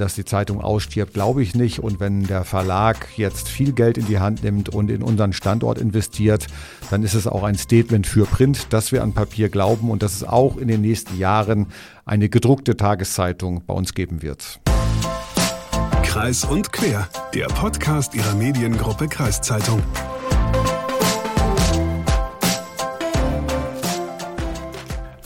dass die Zeitung ausstirbt, glaube ich nicht. Und wenn der Verlag jetzt viel Geld in die Hand nimmt und in unseren Standort investiert, dann ist es auch ein Statement für Print, dass wir an Papier glauben und dass es auch in den nächsten Jahren eine gedruckte Tageszeitung bei uns geben wird. Kreis und Quer, der Podcast Ihrer Mediengruppe Kreiszeitung.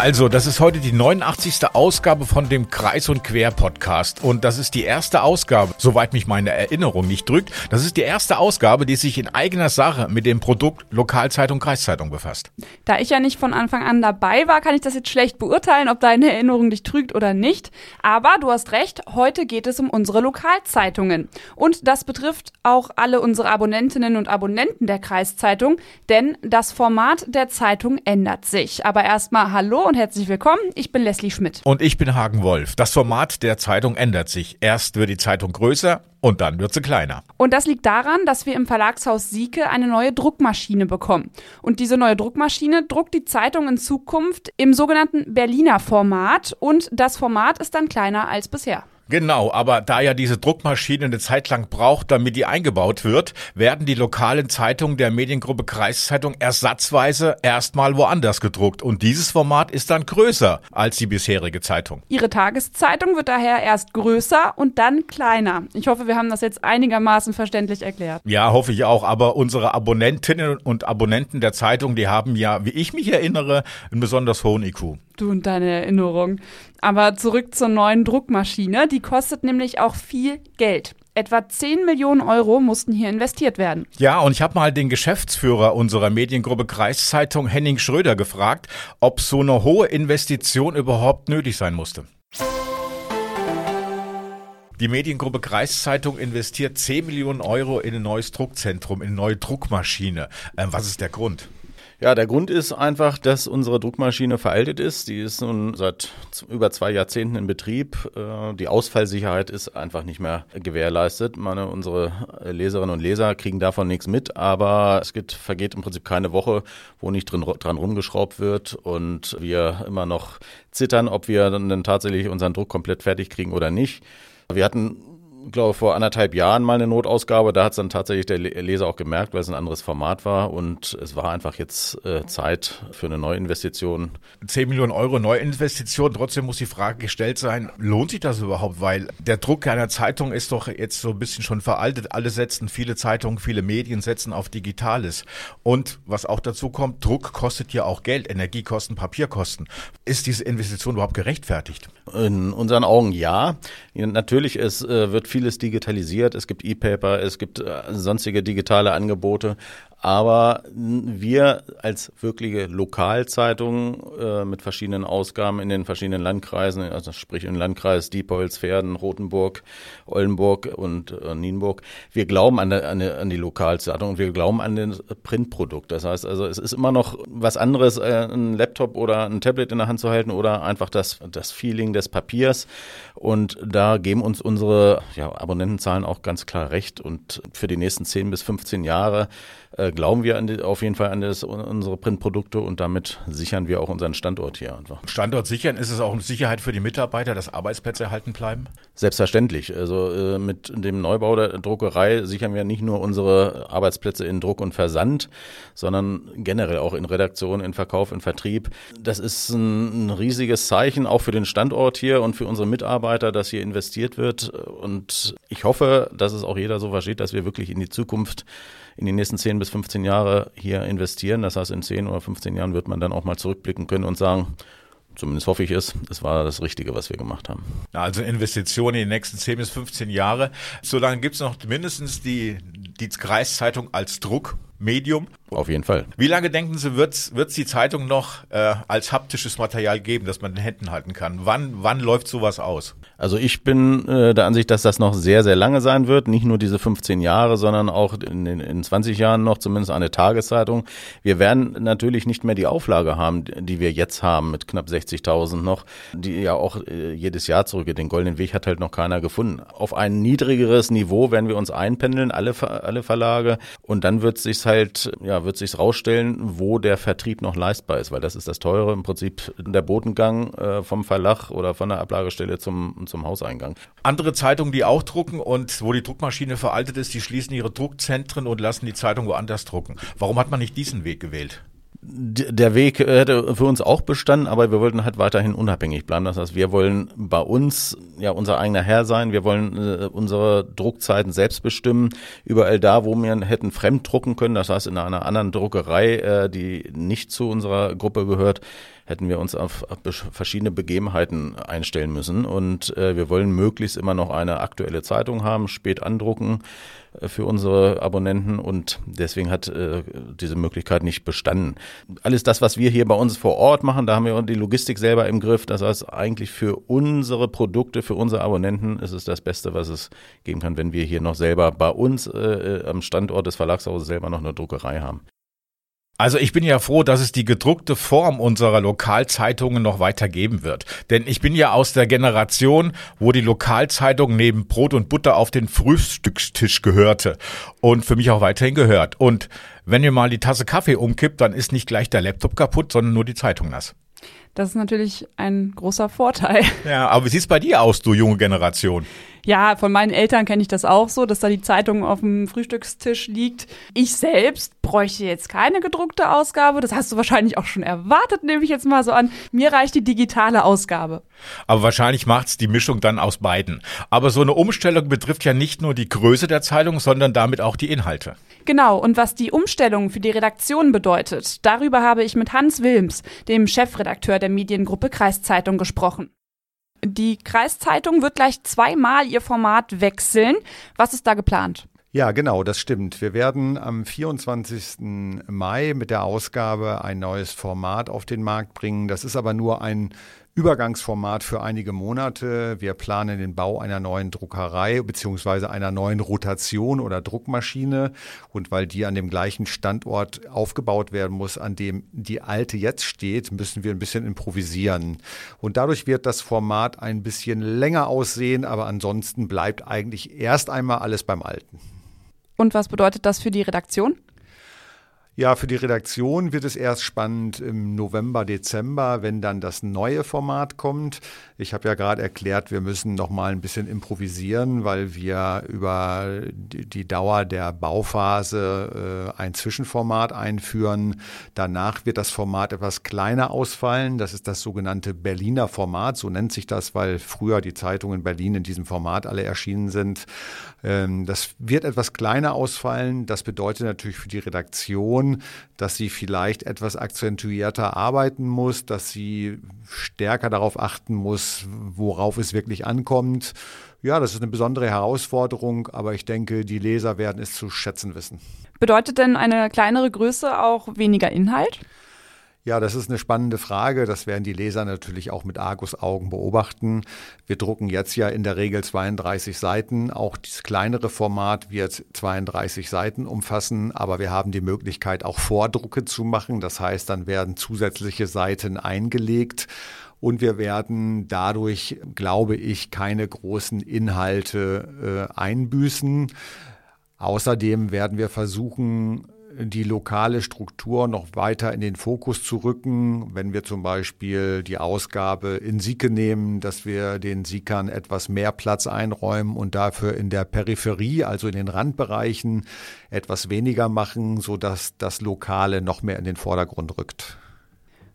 Also, das ist heute die 89. Ausgabe von dem Kreis und Quer Podcast. Und das ist die erste Ausgabe, soweit mich meine Erinnerung nicht drückt. Das ist die erste Ausgabe, die sich in eigener Sache mit dem Produkt Lokalzeitung Kreiszeitung befasst. Da ich ja nicht von Anfang an dabei war, kann ich das jetzt schlecht beurteilen, ob deine Erinnerung dich trügt oder nicht. Aber du hast recht, heute geht es um unsere Lokalzeitungen. Und das betrifft auch alle unsere Abonnentinnen und Abonnenten der Kreiszeitung, denn das Format der Zeitung ändert sich. Aber erstmal hallo und herzlich willkommen. Ich bin Leslie Schmidt. Und ich bin Hagen Wolf. Das Format der Zeitung ändert sich. Erst wird die Zeitung größer und dann wird sie kleiner. Und das liegt daran, dass wir im Verlagshaus Sieke eine neue Druckmaschine bekommen. Und diese neue Druckmaschine druckt die Zeitung in Zukunft im sogenannten Berliner Format und das Format ist dann kleiner als bisher. Genau, aber da ja diese Druckmaschine eine Zeit lang braucht, damit die eingebaut wird, werden die lokalen Zeitungen der Mediengruppe Kreiszeitung ersatzweise erstmal woanders gedruckt. Und dieses Format ist dann größer als die bisherige Zeitung. Ihre Tageszeitung wird daher erst größer und dann kleiner. Ich hoffe, wir haben das jetzt einigermaßen verständlich erklärt. Ja, hoffe ich auch. Aber unsere Abonnentinnen und Abonnenten der Zeitung, die haben ja, wie ich mich erinnere, einen besonders hohen IQ. Du und deine Erinnerung. Aber zurück zur neuen Druckmaschine. Die kostet nämlich auch viel Geld. Etwa 10 Millionen Euro mussten hier investiert werden. Ja, und ich habe mal den Geschäftsführer unserer Mediengruppe Kreiszeitung Henning Schröder gefragt, ob so eine hohe Investition überhaupt nötig sein musste. Die Mediengruppe Kreiszeitung investiert 10 Millionen Euro in ein neues Druckzentrum, in eine neue Druckmaschine. Ähm, was ist der Grund? Ja, der Grund ist einfach, dass unsere Druckmaschine veraltet ist. Die ist nun seit über zwei Jahrzehnten in Betrieb. Äh, die Ausfallsicherheit ist einfach nicht mehr gewährleistet. Meine, unsere Leserinnen und Leser kriegen davon nichts mit, aber es geht, vergeht im Prinzip keine Woche, wo nicht drin, dran rumgeschraubt wird und wir immer noch zittern, ob wir dann tatsächlich unseren Druck komplett fertig kriegen oder nicht. Wir hatten glaube vor anderthalb Jahren mal eine Notausgabe. Da hat es dann tatsächlich der Leser auch gemerkt, weil es ein anderes Format war. Und es war einfach jetzt äh, Zeit für eine Neuinvestition. 10 Millionen Euro Neuinvestition. Trotzdem muss die Frage gestellt sein, lohnt sich das überhaupt? Weil der Druck einer Zeitung ist doch jetzt so ein bisschen schon veraltet. Alle setzen, viele Zeitungen, viele Medien setzen auf Digitales. Und was auch dazu kommt, Druck kostet ja auch Geld, Energiekosten, Papierkosten. Ist diese Investition überhaupt gerechtfertigt? In unseren Augen ja. Natürlich, es äh, wird vieles digitalisiert. Es gibt E-Paper, es gibt äh, sonstige digitale Angebote. Aber wir als wirkliche Lokalzeitung äh, mit verschiedenen Ausgaben in den verschiedenen Landkreisen, also sprich im Landkreis Diepholz, Pferden, Rothenburg, Oldenburg und äh, Nienburg, wir glauben an, an, die, an die Lokalzeitung und wir glauben an das Printprodukt. Das heißt also, es ist immer noch was anderes, äh, ein Laptop oder ein Tablet in der Hand zu halten oder einfach das, das Feeling des Papiers. Und da geben uns unsere ja, Abonnentenzahlen auch ganz klar recht. Und für die nächsten 10 bis 15 Jahre äh, glauben wir die, auf jeden Fall an das, unsere Printprodukte und damit sichern wir auch unseren Standort hier einfach. Standort sichern, ist es auch eine Sicherheit für die Mitarbeiter, dass Arbeitsplätze erhalten bleiben? Selbstverständlich. Also äh, mit dem Neubau der Druckerei sichern wir nicht nur unsere Arbeitsplätze in Druck und Versand, sondern generell auch in Redaktion, in Verkauf, in Vertrieb. Das ist ein, ein riesiges Zeichen auch für den Standort hier und für unsere Mitarbeiter, dass hier investiert wird. Und ich hoffe, dass es auch jeder so versteht, dass wir wirklich in die Zukunft in die nächsten 10 bis 15 Jahre hier investieren. Das heißt, in 10 oder 15 Jahren wird man dann auch mal zurückblicken können und sagen, zumindest hoffe ich es, es war das Richtige, was wir gemacht haben. Also Investitionen in die nächsten 10 bis 15 Jahre. Solange gibt es noch mindestens die, die Kreiszeitung als Druckmedium. Auf jeden Fall. Wie lange denken Sie, wird es die Zeitung noch äh, als haptisches Material geben, das man in den Händen halten kann? Wann, wann läuft sowas aus? Also ich bin äh, der Ansicht, dass das noch sehr, sehr lange sein wird. Nicht nur diese 15 Jahre, sondern auch in, in, in 20 Jahren noch zumindest eine Tageszeitung. Wir werden natürlich nicht mehr die Auflage haben, die wir jetzt haben mit knapp 60.000 noch, die ja auch äh, jedes Jahr zurückgeht. Den goldenen Weg hat halt noch keiner gefunden. Auf ein niedrigeres Niveau werden wir uns einpendeln, alle, alle Verlage. Und dann wird es sich halt, ja, wird sich rausstellen, wo der Vertrieb noch leistbar ist, weil das ist das Teure im Prinzip der Bodengang äh, vom Verlag oder von der Ablagestelle zum, zum Hauseingang. Andere Zeitungen, die auch drucken und wo die Druckmaschine veraltet ist, die schließen ihre Druckzentren und lassen die Zeitung woanders drucken. Warum hat man nicht diesen Weg gewählt? Der Weg hätte für uns auch bestanden, aber wir wollten halt weiterhin unabhängig bleiben. Das heißt, wir wollen bei uns ja unser eigener Herr sein. Wir wollen äh, unsere Druckzeiten selbst bestimmen. Überall da, wo wir hätten fremd drucken können, das heißt in einer anderen Druckerei, äh, die nicht zu unserer Gruppe gehört, hätten wir uns auf verschiedene Begebenheiten einstellen müssen. Und äh, wir wollen möglichst immer noch eine aktuelle Zeitung haben, spät andrucken für unsere Abonnenten und deswegen hat äh, diese Möglichkeit nicht bestanden. Alles das, was wir hier bei uns vor Ort machen, da haben wir die Logistik selber im Griff. Das heißt, eigentlich für unsere Produkte, für unsere Abonnenten ist es das Beste, was es geben kann, wenn wir hier noch selber bei uns äh, äh am Standort des Verlagshauses selber noch eine Druckerei haben. Also ich bin ja froh, dass es die gedruckte Form unserer Lokalzeitungen noch weiter geben wird. Denn ich bin ja aus der Generation, wo die Lokalzeitung neben Brot und Butter auf den Frühstückstisch gehörte und für mich auch weiterhin gehört. Und wenn ihr mal die Tasse Kaffee umkippt, dann ist nicht gleich der Laptop kaputt, sondern nur die Zeitung nass. Das ist natürlich ein großer Vorteil. Ja, aber wie sieht's bei dir aus, du junge Generation? Ja, von meinen Eltern kenne ich das auch so, dass da die Zeitung auf dem Frühstückstisch liegt. Ich selbst bräuchte jetzt keine gedruckte Ausgabe. Das hast du wahrscheinlich auch schon erwartet, nehme ich jetzt mal so an. Mir reicht die digitale Ausgabe. Aber wahrscheinlich macht's die Mischung dann aus beiden. Aber so eine Umstellung betrifft ja nicht nur die Größe der Zeitung, sondern damit auch die Inhalte. Genau, und was die Umstellung für die Redaktion bedeutet, darüber habe ich mit Hans Wilms, dem Chefredakteur der Mediengruppe Kreiszeitung, gesprochen. Die Kreiszeitung wird gleich zweimal ihr Format wechseln. Was ist da geplant? Ja, genau, das stimmt. Wir werden am 24. Mai mit der Ausgabe ein neues Format auf den Markt bringen. Das ist aber nur ein Übergangsformat für einige Monate. Wir planen den Bau einer neuen Druckerei beziehungsweise einer neuen Rotation oder Druckmaschine. Und weil die an dem gleichen Standort aufgebaut werden muss, an dem die alte jetzt steht, müssen wir ein bisschen improvisieren. Und dadurch wird das Format ein bisschen länger aussehen, aber ansonsten bleibt eigentlich erst einmal alles beim Alten. Und was bedeutet das für die Redaktion? Ja, für die Redaktion wird es erst spannend im November, Dezember, wenn dann das neue Format kommt. Ich habe ja gerade erklärt, wir müssen noch mal ein bisschen improvisieren, weil wir über die Dauer der Bauphase äh, ein Zwischenformat einführen. Danach wird das Format etwas kleiner ausfallen. Das ist das sogenannte Berliner Format. So nennt sich das, weil früher die Zeitungen in Berlin in diesem Format alle erschienen sind. Ähm, das wird etwas kleiner ausfallen. Das bedeutet natürlich für die Redaktion, dass sie vielleicht etwas akzentuierter arbeiten muss, dass sie stärker darauf achten muss, worauf es wirklich ankommt. Ja, das ist eine besondere Herausforderung, aber ich denke, die Leser werden es zu schätzen wissen. Bedeutet denn eine kleinere Größe auch weniger Inhalt? Ja, das ist eine spannende Frage. Das werden die Leser natürlich auch mit Argusaugen beobachten. Wir drucken jetzt ja in der Regel 32 Seiten. Auch das kleinere Format wird 32 Seiten umfassen, aber wir haben die Möglichkeit, auch Vordrucke zu machen. Das heißt, dann werden zusätzliche Seiten eingelegt. Und wir werden dadurch, glaube ich, keine großen Inhalte äh, einbüßen. Außerdem werden wir versuchen, die lokale Struktur noch weiter in den Fokus zu rücken. Wenn wir zum Beispiel die Ausgabe in Sieke nehmen, dass wir den Siekern etwas mehr Platz einräumen und dafür in der Peripherie, also in den Randbereichen, etwas weniger machen, sodass das Lokale noch mehr in den Vordergrund rückt.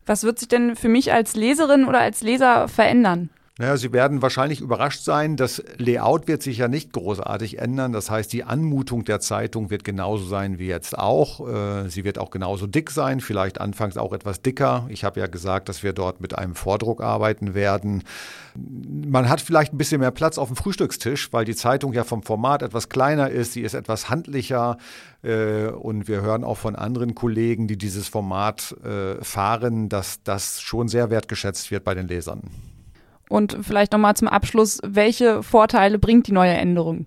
Was wird sich denn für mich als Leserin oder als Leser verändern? Naja, Sie werden wahrscheinlich überrascht sein. Das Layout wird sich ja nicht großartig ändern. Das heißt, die Anmutung der Zeitung wird genauso sein wie jetzt auch. Äh, sie wird auch genauso dick sein, vielleicht anfangs auch etwas dicker. Ich habe ja gesagt, dass wir dort mit einem Vordruck arbeiten werden. Man hat vielleicht ein bisschen mehr Platz auf dem Frühstückstisch, weil die Zeitung ja vom Format etwas kleiner ist. Sie ist etwas handlicher. Äh, und wir hören auch von anderen Kollegen, die dieses Format äh, fahren, dass das schon sehr wertgeschätzt wird bei den Lesern. Und vielleicht nochmal zum Abschluss, welche Vorteile bringt die neue Änderung?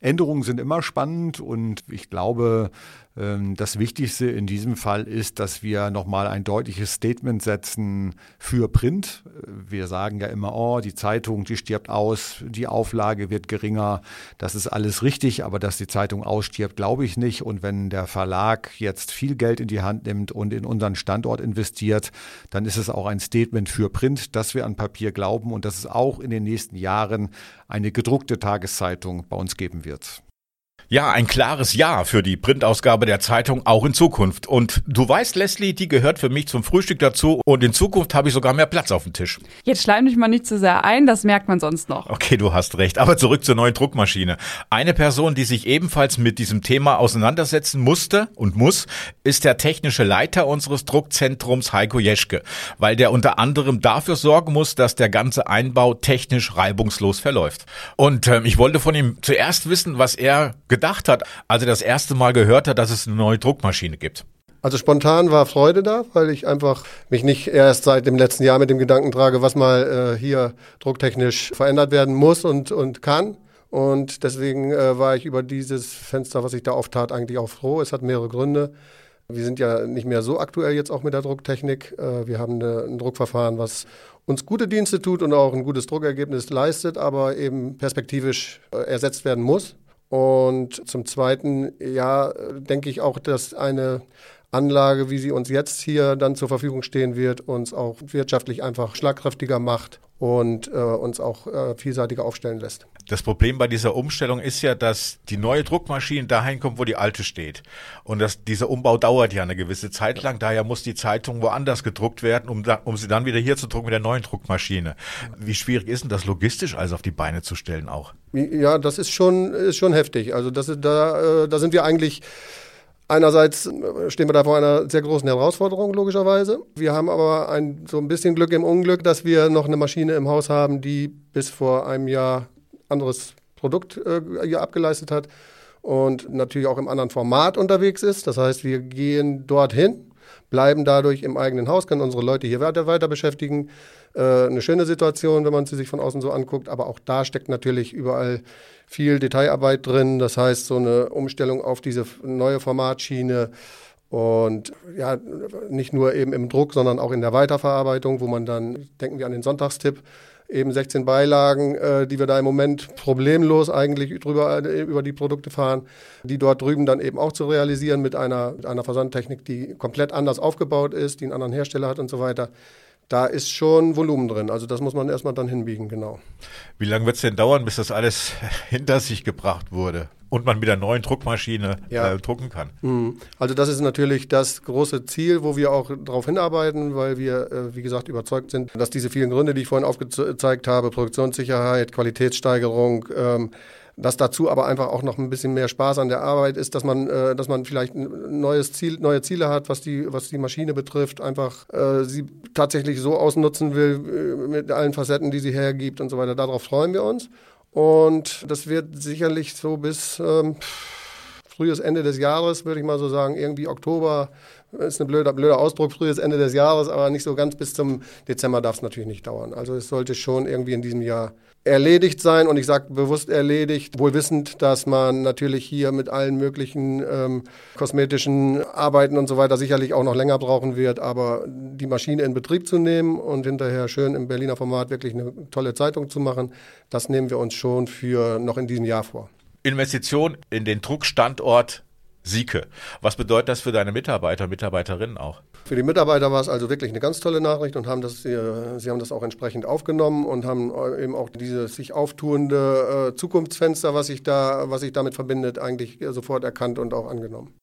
Änderungen sind immer spannend und ich glaube, das Wichtigste in diesem Fall ist, dass wir nochmal ein deutliches Statement setzen für Print. Wir sagen ja immer, oh, die Zeitung, die stirbt aus, die Auflage wird geringer. Das ist alles richtig, aber dass die Zeitung ausstirbt, glaube ich nicht. Und wenn der Verlag jetzt viel Geld in die Hand nimmt und in unseren Standort investiert, dann ist es auch ein Statement für Print, dass wir an Papier glauben und dass es auch in den nächsten Jahren eine gedruckte Tageszeitung bei uns geben wird. Ja, ein klares Ja für die Printausgabe der Zeitung auch in Zukunft. Und du weißt, Leslie, die gehört für mich zum Frühstück dazu und in Zukunft habe ich sogar mehr Platz auf dem Tisch. Jetzt schleim dich mal nicht zu sehr ein, das merkt man sonst noch. Okay, du hast recht. Aber zurück zur neuen Druckmaschine. Eine Person, die sich ebenfalls mit diesem Thema auseinandersetzen musste und muss, ist der technische Leiter unseres Druckzentrums Heiko Jeschke, weil der unter anderem dafür sorgen muss, dass der ganze Einbau technisch reibungslos verläuft. Und äh, ich wollte von ihm zuerst wissen, was er gedacht hat, als er das erste Mal gehört hat, dass es eine neue Druckmaschine gibt? Also spontan war Freude da, weil ich einfach mich nicht erst seit dem letzten Jahr mit dem Gedanken trage, was mal äh, hier drucktechnisch verändert werden muss und, und kann. Und deswegen äh, war ich über dieses Fenster, was sich da auftat, eigentlich auch froh. Es hat mehrere Gründe. Wir sind ja nicht mehr so aktuell jetzt auch mit der Drucktechnik. Äh, wir haben eine, ein Druckverfahren, was uns gute Dienste tut und auch ein gutes Druckergebnis leistet, aber eben perspektivisch äh, ersetzt werden muss. Und zum Zweiten, ja, denke ich auch, dass eine Anlage, wie sie uns jetzt hier dann zur Verfügung stehen wird, uns auch wirtschaftlich einfach schlagkräftiger macht und äh, uns auch äh, vielseitiger aufstellen lässt. Das Problem bei dieser Umstellung ist ja, dass die neue Druckmaschine dahin kommt, wo die alte steht. Und dass dieser Umbau dauert ja eine gewisse Zeit lang. Daher muss die Zeitung woanders gedruckt werden, um, da, um sie dann wieder hier zu drucken mit der neuen Druckmaschine. Wie schwierig ist denn das logistisch also auf die Beine zu stellen auch? Ja, das ist schon, ist schon heftig. Also das, da, äh, da sind wir eigentlich Einerseits stehen wir da vor einer sehr großen Herausforderung, logischerweise. Wir haben aber ein, so ein bisschen Glück im Unglück, dass wir noch eine Maschine im Haus haben, die bis vor einem Jahr anderes Produkt äh, hier abgeleistet hat und natürlich auch im anderen Format unterwegs ist. Das heißt, wir gehen dorthin, bleiben dadurch im eigenen Haus, können unsere Leute hier weiter, weiter beschäftigen. Äh, eine schöne Situation, wenn man sie sich von außen so anguckt, aber auch da steckt natürlich überall viel Detailarbeit drin. Das heißt, so eine Umstellung auf diese neue Formatschiene und ja, nicht nur eben im Druck, sondern auch in der Weiterverarbeitung, wo man dann, denken wir an den Sonntagstipp, eben 16 Beilagen, äh, die wir da im Moment problemlos eigentlich drüber, äh, über die Produkte fahren, die dort drüben dann eben auch zu realisieren mit einer, mit einer Versandtechnik, die komplett anders aufgebaut ist, die einen anderen Hersteller hat und so weiter da ist schon Volumen drin. Also das muss man erstmal dann hinbiegen, genau. Wie lange wird es denn dauern, bis das alles hinter sich gebracht wurde? Und man mit der neuen Druckmaschine ja. äh, drucken kann. Mhm. Also das ist natürlich das große Ziel, wo wir auch darauf hinarbeiten, weil wir, äh, wie gesagt, überzeugt sind, dass diese vielen Gründe, die ich vorhin aufgezeigt habe, Produktionssicherheit, Qualitätssteigerung, ähm, dass dazu aber einfach auch noch ein bisschen mehr Spaß an der Arbeit ist, dass man, äh, dass man vielleicht ein neues Ziel, neue Ziele hat, was die, was die Maschine betrifft, einfach äh, sie tatsächlich so ausnutzen will äh, mit allen Facetten, die sie hergibt und so weiter. Darauf freuen wir uns. Und das wird sicherlich so bis ähm, frühes Ende des Jahres, würde ich mal so sagen, irgendwie Oktober, ist ein blöder, blöder Ausdruck, frühes Ende des Jahres, aber nicht so ganz bis zum Dezember darf es natürlich nicht dauern. Also es sollte schon irgendwie in diesem Jahr erledigt sein und ich sage bewusst erledigt, wohl wissend, dass man natürlich hier mit allen möglichen ähm, kosmetischen Arbeiten und so weiter sicherlich auch noch länger brauchen wird, aber die Maschine in Betrieb zu nehmen und hinterher schön im Berliner Format wirklich eine tolle Zeitung zu machen, das nehmen wir uns schon für noch in diesem Jahr vor. Investition in den Druckstandort Sieke. Was bedeutet das für deine Mitarbeiter, Mitarbeiterinnen auch? Für die Mitarbeiter war es also wirklich eine ganz tolle Nachricht und haben das, äh, sie haben das auch entsprechend aufgenommen und haben äh, eben auch dieses sich auftuende äh, Zukunftsfenster, was sich da, was sich damit verbindet, eigentlich sofort erkannt und auch angenommen.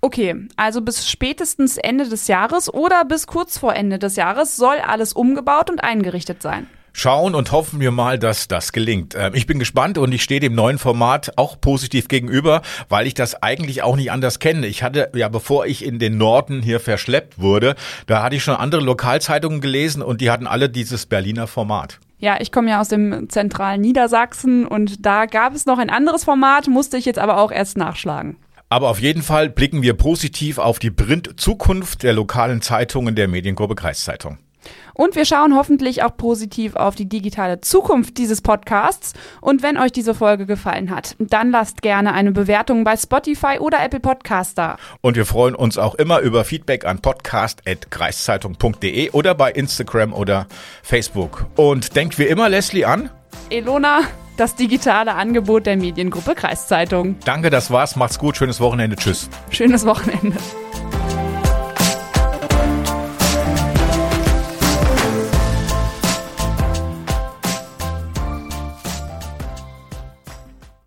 Okay, also bis spätestens Ende des Jahres oder bis kurz vor Ende des Jahres soll alles umgebaut und eingerichtet sein schauen und hoffen wir mal, dass das gelingt. Ähm, ich bin gespannt und ich stehe dem neuen Format auch positiv gegenüber, weil ich das eigentlich auch nicht anders kenne. Ich hatte ja, bevor ich in den Norden hier verschleppt wurde, da hatte ich schon andere Lokalzeitungen gelesen und die hatten alle dieses Berliner Format. Ja, ich komme ja aus dem zentralen Niedersachsen und da gab es noch ein anderes Format, musste ich jetzt aber auch erst nachschlagen. Aber auf jeden Fall blicken wir positiv auf die Print-Zukunft der lokalen Zeitungen der Mediengruppe Kreiszeitung. Und wir schauen hoffentlich auch positiv auf die digitale Zukunft dieses Podcasts. Und wenn euch diese Folge gefallen hat, dann lasst gerne eine Bewertung bei Spotify oder Apple Podcast da. Und wir freuen uns auch immer über Feedback an podcast.kreiszeitung.de oder bei Instagram oder Facebook. Und denkt wie immer Leslie an. Elona, das digitale Angebot der Mediengruppe Kreiszeitung. Danke, das war's. Macht's gut. Schönes Wochenende. Tschüss. Schönes Wochenende.